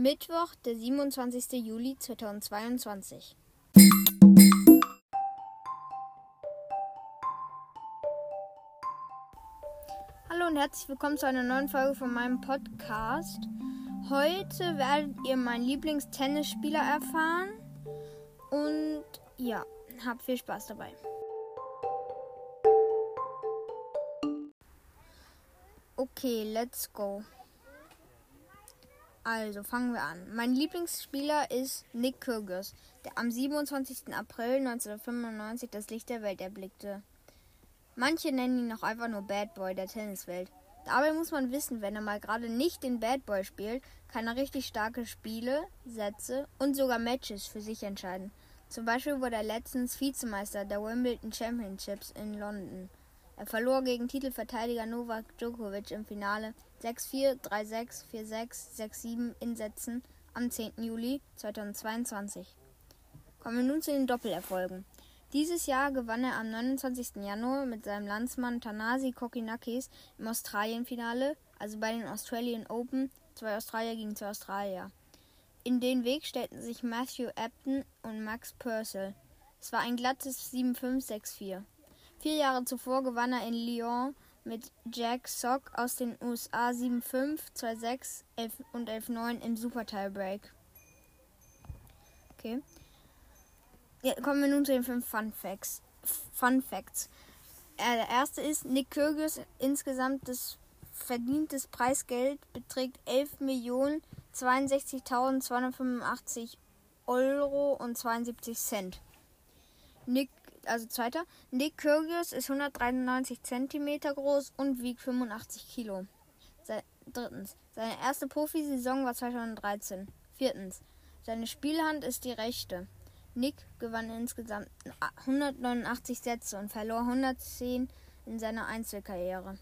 Mittwoch, der 27. Juli 2022. Hallo und herzlich willkommen zu einer neuen Folge von meinem Podcast. Heute werdet ihr meinen Lieblingstennisspieler erfahren. Und ja, habt viel Spaß dabei. Okay, let's go. Also fangen wir an. Mein Lieblingsspieler ist Nick Kyrgios, der am 27. April 1995 das Licht der Welt erblickte. Manche nennen ihn auch einfach nur Bad Boy der Tenniswelt. Dabei muss man wissen, wenn er mal gerade nicht den Bad Boy spielt, kann er richtig starke Spiele, Sätze und sogar Matches für sich entscheiden. Zum Beispiel wurde er letztens Vizemeister der Wimbledon Championships in London. Er verlor gegen Titelverteidiger Novak Djokovic im Finale 6-4, 3-6, 4-6, 6-7 in Sätzen am 10. Juli 2022. Kommen wir nun zu den Doppelerfolgen. Dieses Jahr gewann er am 29. Januar mit seinem Landsmann Tanasi Kokinakis im Australienfinale, also bei den Australian Open, zwei Australier gegen zwei Australier. In den Weg stellten sich Matthew Apton und Max Purcell. Es war ein glattes 7-5, 6-4. Vier Jahre zuvor gewann er in Lyon mit Jack Sock aus den USA 7-5, 2-6 und 11-9 im Super Tiebreak. Okay. Ja, kommen wir nun zu den fünf Fun Facts. Fun Facts. Äh, der erste ist, Nick Kyrgios insgesamt das verdientes Preisgeld beträgt 11.062.285 Euro und 72 Cent. Nick also zweiter. Nick Kyrgios ist 193 cm groß und wiegt 85 Kilo. Se drittens. Seine erste Profisaison war 2013. Viertens. Seine Spielhand ist die rechte. Nick gewann insgesamt 189 Sätze und verlor 110 in seiner Einzelkarriere.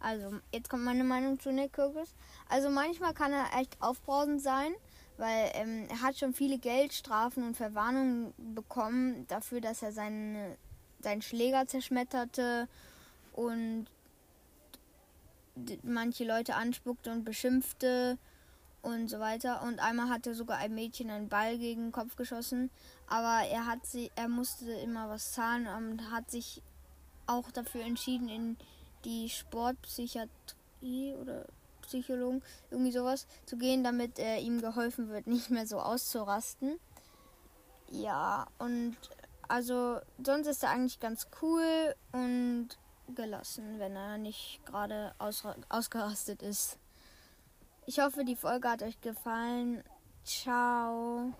Also, jetzt kommt meine Meinung zu Nick Kyrgios. Also manchmal kann er echt aufbrausend sein weil ähm, er hat schon viele Geldstrafen und Verwarnungen bekommen dafür, dass er seinen, seinen Schläger zerschmetterte und manche Leute anspuckte und beschimpfte und so weiter. Und einmal hat er sogar ein Mädchen einen Ball gegen den Kopf geschossen, aber er hat sie, er musste immer was zahlen und hat sich auch dafür entschieden, in die Sportpsychiatrie oder Psychologen, irgendwie sowas zu gehen, damit äh, ihm geholfen wird, nicht mehr so auszurasten. Ja, und also sonst ist er eigentlich ganz cool und gelassen, wenn er nicht gerade ausgerastet ist. Ich hoffe, die Folge hat euch gefallen. Ciao.